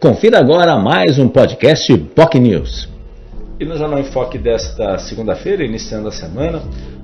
Confira agora mais um podcast POC News. E no Jornal em Foque desta segunda-feira, iniciando a semana,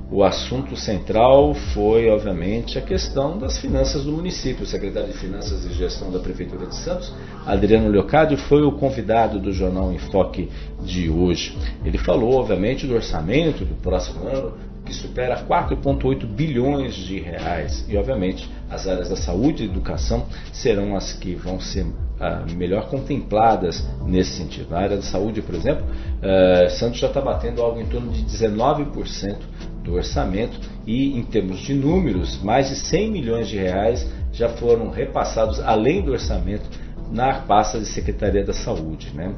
o assunto central foi, obviamente, a questão das finanças do município. O secretário de Finanças e Gestão da Prefeitura de Santos, Adriano Leocádio, foi o convidado do Jornal em Foque de hoje. Ele falou, obviamente, do orçamento do próximo ano, que supera 4,8 bilhões de reais. E, obviamente, as áreas da saúde e educação serão as que vão ser ah, melhor contempladas nesse sentido. Na área da saúde, por exemplo, uh, Santos já está batendo algo em torno de 19% do orçamento e, em termos de números, mais de 100 milhões de reais já foram repassados além do orçamento na pasta de Secretaria da Saúde. Né?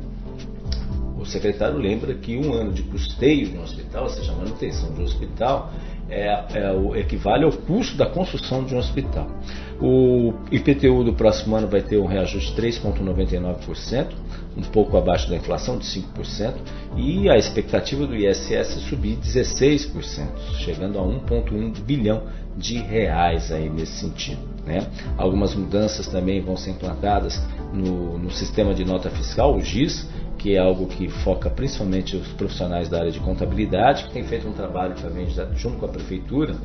O secretário lembra que um ano de custeio de um hospital, ou seja, manutenção de um hospital, é, é, o, equivale ao custo da construção de um hospital. O IPTU do próximo ano vai ter um reajuste de 3,99%, um pouco abaixo da inflação de 5%, e a expectativa do ISS subir 16%, chegando a 1,1 bilhão de reais aí nesse sentido. Né? Algumas mudanças também vão ser implantadas no, no sistema de nota fiscal, o GIS, que é algo que foca principalmente os profissionais da área de contabilidade, que tem feito um trabalho também junto com a prefeitura,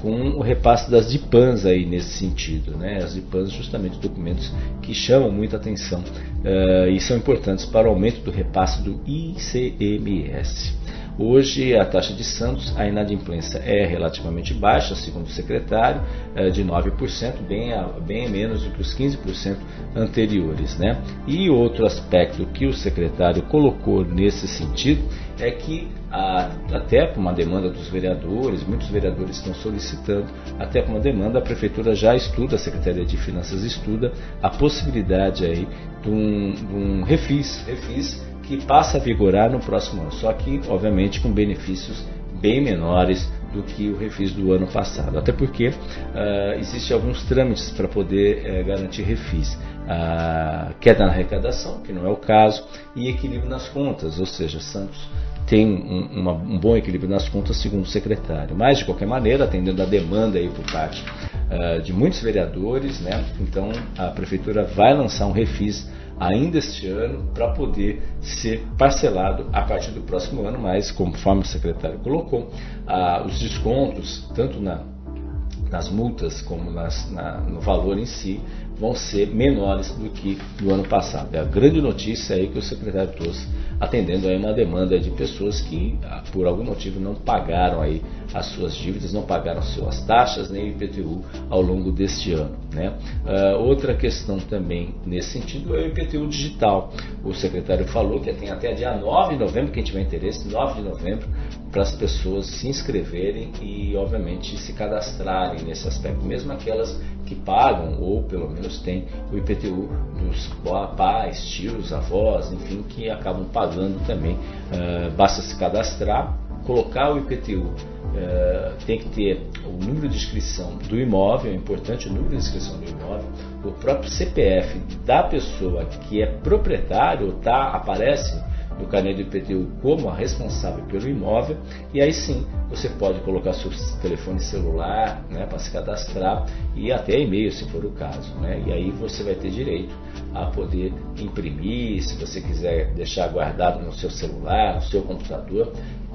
com o repasse das DIPANs aí nesse sentido. Né? As DIPANs justamente documentos que chamam muita atenção uh, e são importantes para o aumento do repasse do ICMS. Hoje, a taxa de Santos, a inadimplência é relativamente baixa, segundo o secretário, é de 9%, bem, bem menos do que os 15% anteriores. Né? E outro aspecto que o secretário colocou nesse sentido é que até por uma demanda dos vereadores, muitos vereadores estão solicitando, até por uma demanda, a prefeitura já estuda, a Secretaria de Finanças estuda a possibilidade aí de um, de um refis, refis que passa a vigorar no próximo ano, só que, obviamente, com benefícios bem menores do que o refis do ano passado. Até porque uh, existem alguns trâmites para poder uh, garantir refis. Uh, queda na arrecadação, que não é o caso, e equilíbrio nas contas, ou seja, Santos tem um, uma, um bom equilíbrio nas contas, segundo o secretário. Mas, de qualquer maneira, atendendo a demanda aí por parte uh, de muitos vereadores, né, então a prefeitura vai lançar um refis ainda este ano para poder ser parcelado a partir do próximo ano, mas conforme o secretário colocou, ah, os descontos, tanto na, nas multas como nas, na, no valor em si, vão ser menores do que no ano passado. É a grande notícia aí que o secretário trouxe, atendendo a uma demanda de pessoas que, ah, por algum motivo, não pagaram aí as suas dívidas, não pagaram suas taxas nem IPTU ao longo deste ano. Né? Uh, outra questão também nesse sentido é o IPTU digital. O secretário falou que tem até dia 9 de novembro, quem tiver interesse, 9 de novembro, para as pessoas se inscreverem e, obviamente, se cadastrarem nesse aspecto, mesmo aquelas que pagam ou pelo menos têm o IPTU dos pais, tios, avós, enfim, que acabam pagando também. Uh, basta se cadastrar, colocar o IPTU Uh, tem que ter o número de inscrição do imóvel, é importante o número de inscrição do imóvel, o próprio CPF da pessoa que é proprietário, tá, aparece no carnê do IPTU como a responsável pelo imóvel, e aí sim você pode colocar seu telefone celular né, para se cadastrar e até e-mail, se for o caso. Né? E aí você vai ter direito a poder imprimir, se você quiser deixar guardado no seu celular, no seu computador,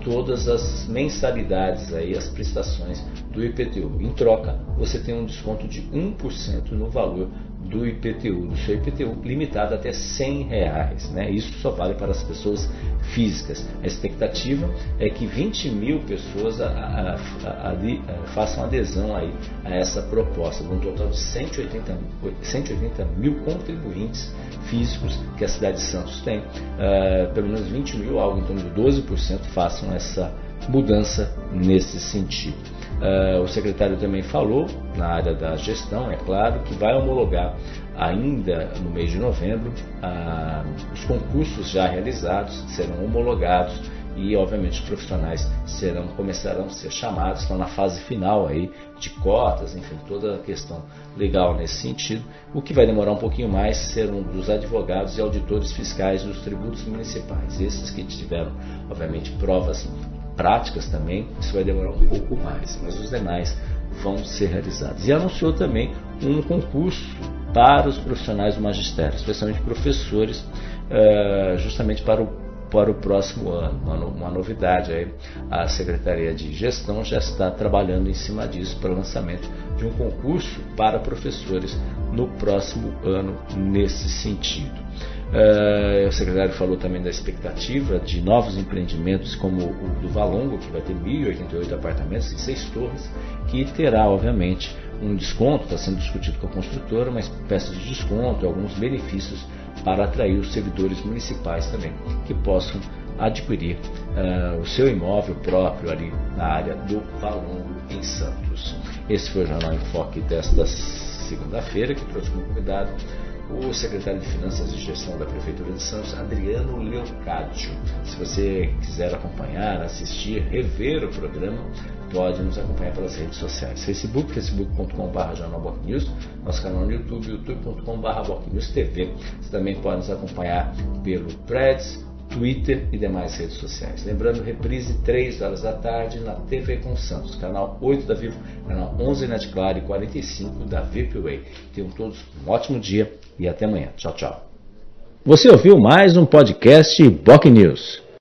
todas as mensalidades, aí, as prestações do IPTU. Em troca, você tem um desconto de 1% no valor do IPTU, do seu IPTU, limitado até 100 reais. Né? Isso só vale para as pessoas físicas. A expectativa é que 20 mil pessoas a, a, a, façam adesão aí a essa proposta, um total de 180, 180 mil contribuintes físicos que a cidade de Santos tem. Uh, pelo menos 20 mil, algo em torno de 12%, façam essa mudança nesse sentido. Uh, o secretário também falou, na área da gestão, é claro, que vai homologar ainda no mês de novembro uh, os concursos já realizados serão homologados e obviamente os profissionais serão começarão a ser chamados, estão na fase final aí de cotas, enfim, toda a questão legal nesse sentido. O que vai demorar um pouquinho mais serão dos advogados e auditores fiscais dos tributos municipais, esses que tiveram, obviamente, provas práticas também, isso vai demorar um pouco mais, mas os demais vão ser realizados. E anunciou também um concurso para os profissionais do magistério, especialmente professores, eh, justamente para o para o próximo ano. Uma, uma novidade aí, a Secretaria de Gestão já está trabalhando em cima disso para o lançamento de um concurso para professores no próximo ano nesse sentido. Uh, o secretário falou também da expectativa de novos empreendimentos como o do Valongo, que vai ter 1.088 apartamentos em seis torres, que terá, obviamente, um desconto, está sendo discutido com a construtora, uma espécie de desconto, alguns benefícios para atrair os servidores municipais também, que possam adquirir uh, o seu imóvel próprio ali na área do Valongo, em Santos. Esse foi o Jornal em Foque desta segunda-feira, que trouxe como convidado o secretário de Finanças e Gestão da Prefeitura de Santos, Adriano Leocádio. Se você quiser acompanhar, assistir, rever o programa, pode nos acompanhar pelas redes sociais. Facebook, facebook.com.br jornalbocnews, nosso canal no YouTube, youtube.com.br TV. Você também pode nos acompanhar pelo Threads, Twitter e demais redes sociais. Lembrando, reprise 3 horas da tarde na TV com Santos, canal 8 da Vivo, canal 11 Net Claro e 45 da VIPWay. Tenham todos um ótimo dia e até amanhã. Tchau, tchau. Você ouviu mais um podcast Boc News.